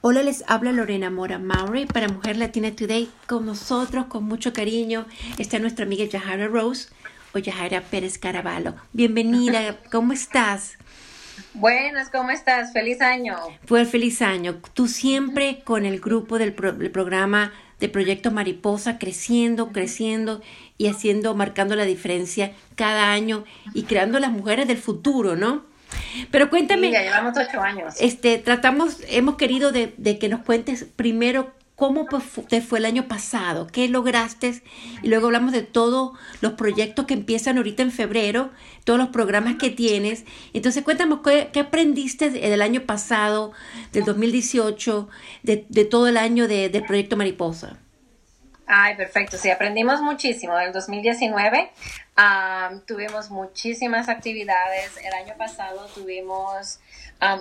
Hola, les habla Lorena Mora Maury para Mujer Latina Today. Con nosotros, con mucho cariño, está nuestra amiga Yahara Rose o Yahara Pérez Caraballo. Bienvenida, ¿cómo estás? Buenas, ¿cómo estás? Feliz año. Pues feliz año. Tú siempre con el grupo del, del programa de Proyecto Mariposa, creciendo, creciendo y haciendo, marcando la diferencia cada año y creando las mujeres del futuro, ¿no? Pero cuéntame. ya llevamos ocho años. Este, tratamos, hemos querido de, que nos cuentes primero cómo te fue el año pasado, qué lograste y luego hablamos de todos los proyectos que empiezan ahorita en febrero, todos los programas que tienes. Entonces cuéntame qué, aprendiste del año pasado, del 2018, de, de todo el año de, del proyecto Mariposa. Ay, perfecto. Sí, aprendimos muchísimo. El 2019 tuvimos muchísimas actividades. El año pasado tuvimos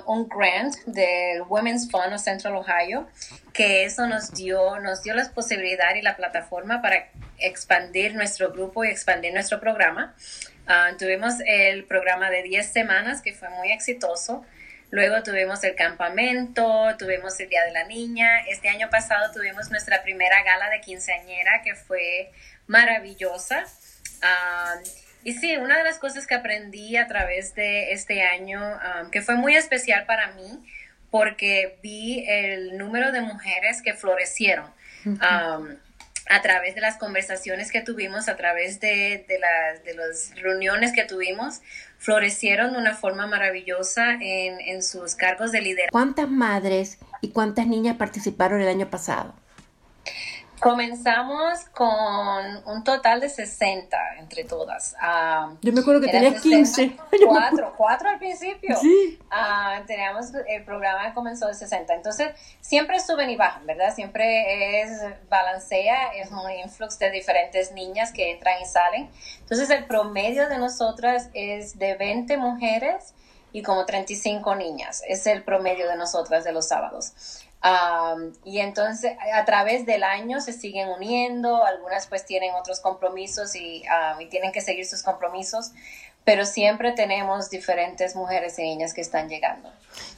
un grant del Women's Fund of Central Ohio, que eso nos dio, nos dio la posibilidad y la plataforma para expandir nuestro grupo y expandir nuestro programa. tuvimos el programa de 10 semanas que fue muy exitoso. Luego tuvimos el campamento, tuvimos el Día de la Niña. Este año pasado tuvimos nuestra primera gala de quinceañera que fue maravillosa. y sí, una de las cosas que aprendí a través de este año, que fue muy especial para mí, porque vi el número de mujeres que florecieron a través de las conversaciones que tuvimos, a través de, de, de las reuniones que tuvimos, florecieron de una forma maravillosa en, en sus cargos de liderazgo. ¿Cuántas madres y cuántas niñas participaron el año pasado? Comenzamos con un total de 60 entre todas. Uh, Yo me acuerdo que tenías 15. Cuatro, cuatro al principio. Sí. Uh, teníamos, el programa comenzó de 60. Entonces, siempre suben y bajan, ¿verdad? Siempre es balancea, es un influx de diferentes niñas que entran y salen. Entonces, el promedio de nosotras es de 20 mujeres y como 35 niñas. Es el promedio de nosotras de los sábados y entonces a través del año se siguen uniendo, algunas pues tienen otros compromisos y, tienen que seguir sus compromisos, pero siempre tenemos diferentes mujeres y niñas que están llegando.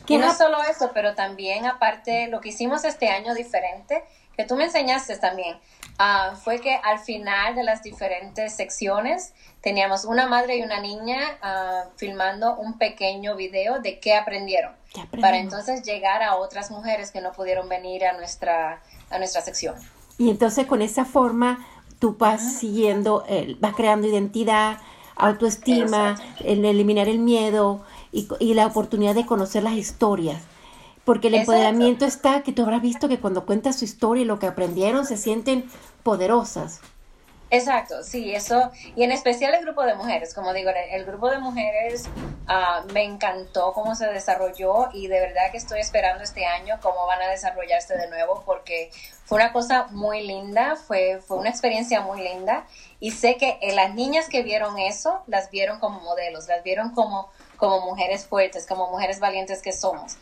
Y no solo eso, pero también aparte lo que hicimos este año diferente, que tú me enseñaste también, Ah, fue que al final de las diferentes secciones teníamos una madre y una niña ah, filmando un pequeño video de qué aprendieron, para entonces llegar a otras mujeres que no pudieron venir a nuestra, a nuestra sección. Y entonces con esa forma tú vas siguiendo, vas creando identidad, autoestima, el eliminar el miedo y, y la oportunidad de conocer las historias. Porque el empoderamiento está, que tú habrás visto que cuando cuentas su historia y lo que aprendieron, se sienten poderosas. Exacto, sí, eso, y en especial el grupo de mujeres, como digo, el, grupo de mujeres ah, me encantó cómo se desarrolló y de verdad que estoy esperando este año cómo van a desarrollarse de nuevo porque fue una cosa muy linda, fue, fue una experiencia muy linda y sé que eh, las niñas que vieron eso, las vieron como modelos, las vieron como como mujeres fuertes, como mujeres valientes que somos.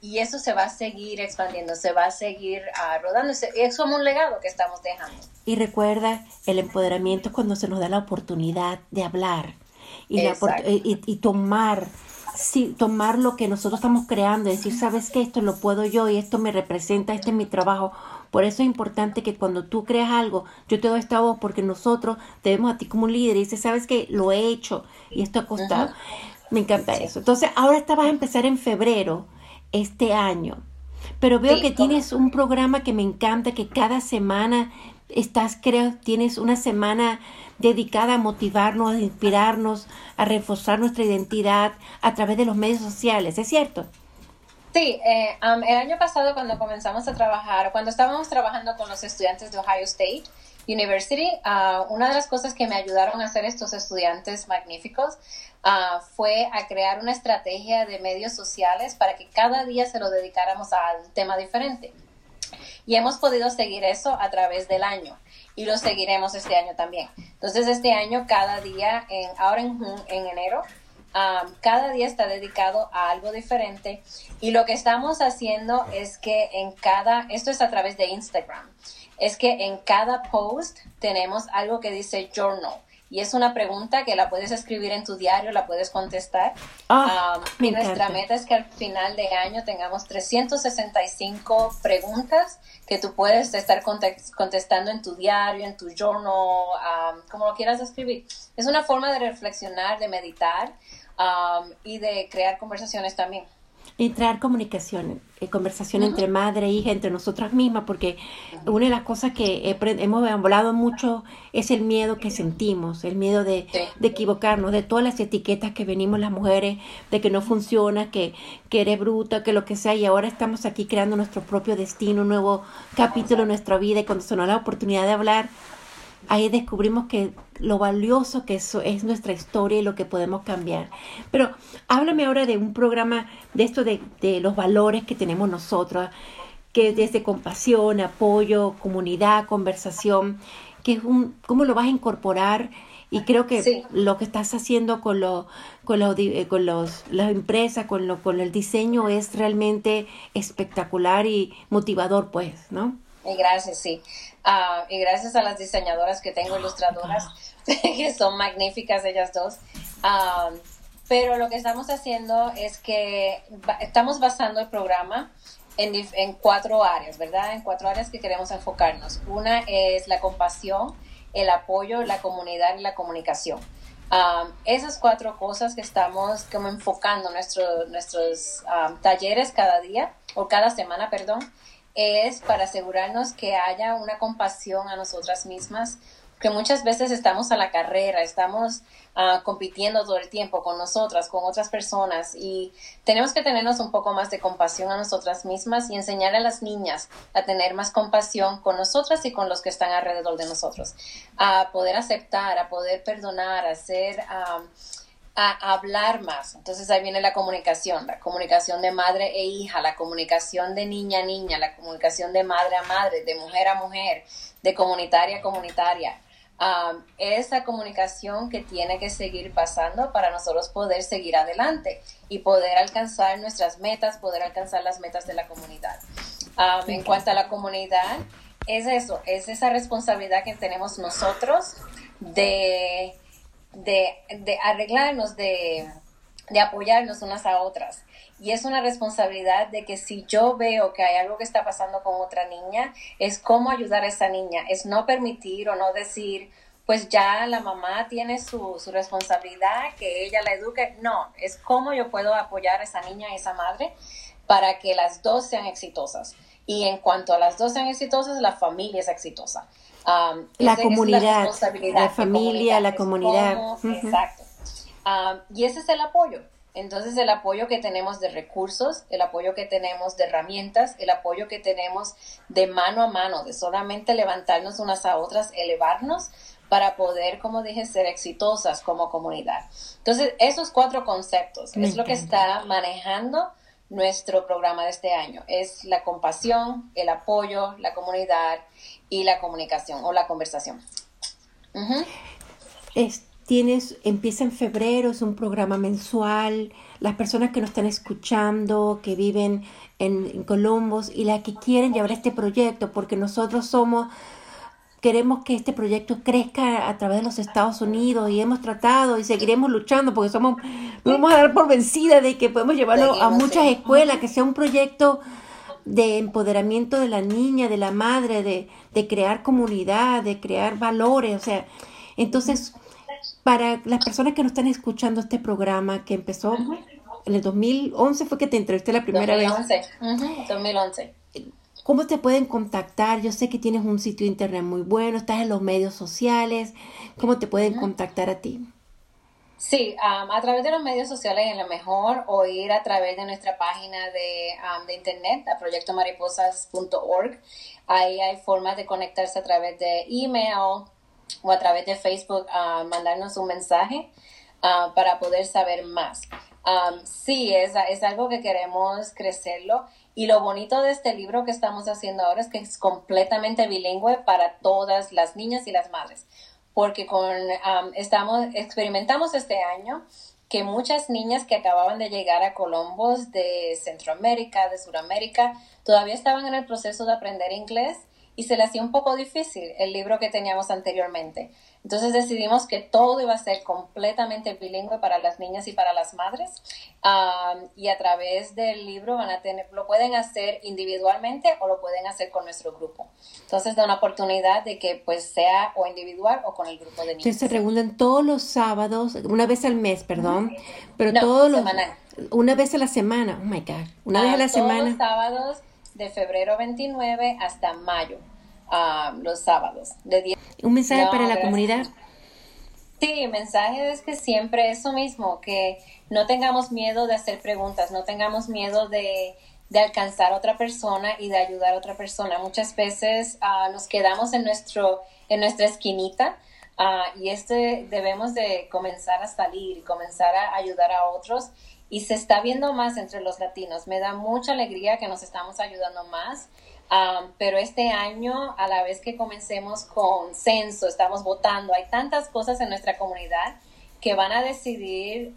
y eso se va a seguir expandiendo, se va a seguir uh, rodando. Es como un legado que estamos dejando. Y recuerda, el empoderamiento es cuando se nos da la oportunidad de hablar y, y, tomar sí, tomar lo que nosotros estamos creando, decir, sabes que esto lo puedo yo y esto me representa, este es mi trabajo. Por eso es importante que cuando tú creas algo, yo te doy esta voz porque nosotros te vemos a ti como un líder y dices, sabes que lo he hecho y esto ha costado. Me encanta eso. Entonces, ahora esta vas a empezar en febrero este año. Pero veo que tienes un programa que me encanta, que cada semana estás, creo, tienes una semana dedicada a motivarnos, a inspirarnos, a reforzar nuestra identidad a través de los medios sociales, ¿es cierto? Sí, eh, el año pasado cuando comenzamos a trabajar, cuando estábamos trabajando con los estudiantes de Ohio State University, uh, una de las cosas que me ayudaron a hacer estos estudiantes magníficos uh, fue a crear una estrategia de medios sociales para que cada día se lo dedicáramos a un tema diferente. Y hemos podido seguir eso a través del año y lo seguiremos este año también. Entonces, este año, cada día, en, ahora en, en enero, um, cada día está dedicado a algo diferente. Y lo que estamos haciendo es que en cada, esto es a través de Instagram, es que en cada post tenemos algo que dice journal y es una pregunta que la puedes escribir en tu diario, la puedes contestar. Ah, y nuestra meta es que al final de año tengamos 365 preguntas que tú puedes estar contestando en tu diario, en tu journal, como lo quieras escribir. Es una forma de reflexionar, de meditar y de crear conversaciones también entrar comunicación, eh, conversación entre madre e hija, entre nosotras mismas, porque una de las cosas que hemos hablado mucho es el miedo que sentimos, el miedo de, de, equivocarnos, de todas las etiquetas que venimos las mujeres, de que no funciona, que, que eres bruta, que lo que sea, y ahora estamos aquí creando nuestro propio destino, un nuevo capítulo en nuestra vida, y cuando se nos da la oportunidad de hablar, ahí descubrimos que lo valioso que eso es nuestra historia y lo que podemos cambiar. Pero háblame ahora de un programa de esto de, los valores que tenemos nosotros, que desde compasión, apoyo, comunidad, conversación, que es un, cómo lo vas a incorporar y creo que lo que estás haciendo con lo, con, eh, con los, las empresas, con lo, con el diseño es realmente espectacular y motivador, pues, ¿no? Gracias, sí. Ah, y gracias a las diseñadoras que tengo, ilustradoras, que son magníficas ellas dos. Pero lo que estamos haciendo es que estamos basando el programa en, en, cuatro áreas, ¿verdad? En cuatro áreas que queremos enfocarnos. Una es la compasión, el apoyo, la comunidad y la comunicación. Ah, esas cuatro cosas que estamos como enfocando nuestro, nuestros talleres cada día, o cada semana, perdón, es para asegurarnos que haya una compasión a nosotras mismas, que muchas veces estamos a la carrera, estamos ah, compitiendo todo el tiempo con nosotras, con otras personas y tenemos que tenernos un poco más de compasión a nosotras mismas y enseñar a las niñas a tener más compasión con nosotras y con los que están alrededor de nosotros, a poder aceptar, a poder perdonar, a ser... Ah, a hablar más. Entonces ahí viene la comunicación, la comunicación de madre e hija, la comunicación de niña a niña, la comunicación de madre a madre, de mujer a mujer, de comunitaria a comunitaria. esa comunicación que tiene que seguir pasando para nosotros poder seguir adelante y poder alcanzar nuestras metas, poder alcanzar las metas de la comunidad. en cuanto a la comunidad, es eso, es esa responsabilidad que tenemos nosotros de de, arreglarnos, de, apoyarnos unas a otras. Y es una responsabilidad de que si yo veo que hay algo que está pasando con otra niña, es cómo ayudar a esa niña, es no permitir o no decir, pues ya la mamá tiene su, su responsabilidad, que ella la eduque. No, es cómo yo puedo apoyar a esa niña, a esa madre, para que las dos sean exitosas. Y en cuanto a las dos sean exitosas, la familia es exitosa. Um, la comunidad, la, familia, la comunidad. Exacto. Um, y ese es el apoyo. Entonces el apoyo que tenemos de recursos, el apoyo que tenemos de herramientas, el apoyo que tenemos de mano a mano, de solamente levantarnos unas a otras, elevarnos para poder, como dije, ser exitosas como comunidad. Entonces, esos cuatro conceptos es lo que está manejando nuestro programa de este año. Es la compasión, el apoyo, la comunidad y la comunicación o la conversación. es, tienes, empieza en febrero, es un programa mensual. Las personas que nos están escuchando, que viven en, en Columbus y las que quieren llevar este proyecto, porque nosotros somos queremos que este proyecto crezca a través de los Estados Unidos y hemos tratado y seguiremos luchando porque somos, no vamos a dar por vencida de que podemos llevarlo a muchas escuelas, que sea un proyecto de empoderamiento de la niña, de la madre, de, de crear comunidad, de crear valores, o sea, entonces, para las personas que nos están escuchando este programa que empezó en el 2011 fue que te entrevisté la primera vez. 2011. ¿Cómo te pueden contactar? Yo sé que tienes un sitio internet muy bueno, estás en los medios sociales. ¿Cómo te pueden contactar a ti? Sí, a través de los medios sociales es lo mejor o ir a través de nuestra página de, de internet, a proyectomariposas.org. Ahí hay formas de conectarse a través de email o a través de Facebook, a mandarnos un mensaje para poder saber más. sí, es, es algo que queremos crecerlo. Y lo bonito de este libro que estamos haciendo ahora es que es completamente bilingüe para todas las niñas y las madres porque con, estamos, experimentamos este año que muchas niñas que acababan de llegar a Colombos de Centroamérica, de Sudamérica, todavía estaban en el proceso de aprender inglés y se le hacía un poco difícil el libro que teníamos anteriormente. Entonces decidimos que todo iba a ser completamente bilingüe para las niñas y para las madres y a través del libro van a tener, lo pueden hacer individualmente o lo pueden hacer con nuestro grupo. Entonces da una oportunidad de que pues sea o individual o con el grupo de niños. se reúnen todos los sábados, una vez al mes, perdón, pero todos los... Una vez a la semana, oh my God, una vez a la semana. Todos los sábados de febrero 29 hasta mayo, ah, los sábados. De ¿Un mensaje para la comunidad? Sí, el mensaje es que siempre eso mismo, que no tengamos miedo de hacer preguntas, no tengamos miedo de, alcanzar a otra persona y de ayudar a otra persona. Muchas veces ah, nos quedamos en, nuestro, en nuestra esquinita ah, y este debemos de comenzar a salir y comenzar a ayudar a otros y se está viendo más entre los latinos. Me da mucha alegría que nos estamos ayudando más, pero este año, a la vez que comencemos con censo, estamos votando, hay tantas cosas en nuestra comunidad que van a decidir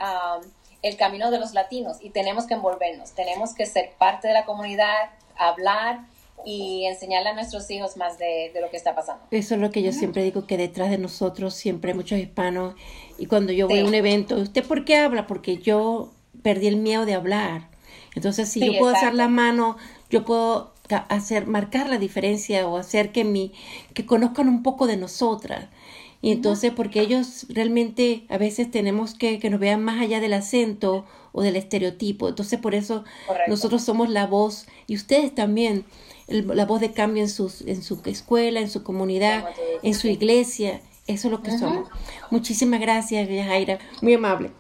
el camino de los latinos y tenemos que envolvernos, tenemos que ser parte de la comunidad, hablar y enseñarle a nuestros hijos más de, lo que está pasando. Eso es lo que yo siempre digo, que detrás de nosotros siempre hay muchos hispanos y cuando yo voy a un evento, ¿usted por qué habla? Porque yo perdí el miedo de hablar. Entonces, si yo puedo hacer la mano, yo puedo hacer, marcar la diferencia o hacer que mi, que conozcan un poco de nosotras. Y entonces, porque ellos realmente a veces tenemos que que nos vean más allá del acento o del estereotipo. Entonces, por eso nosotros somos la voz y ustedes también, la voz de cambio en, sus, en su escuela, en su comunidad, en su iglesia. Eso es lo que somos. Muchísimas gracias, Jaira. Muy amable.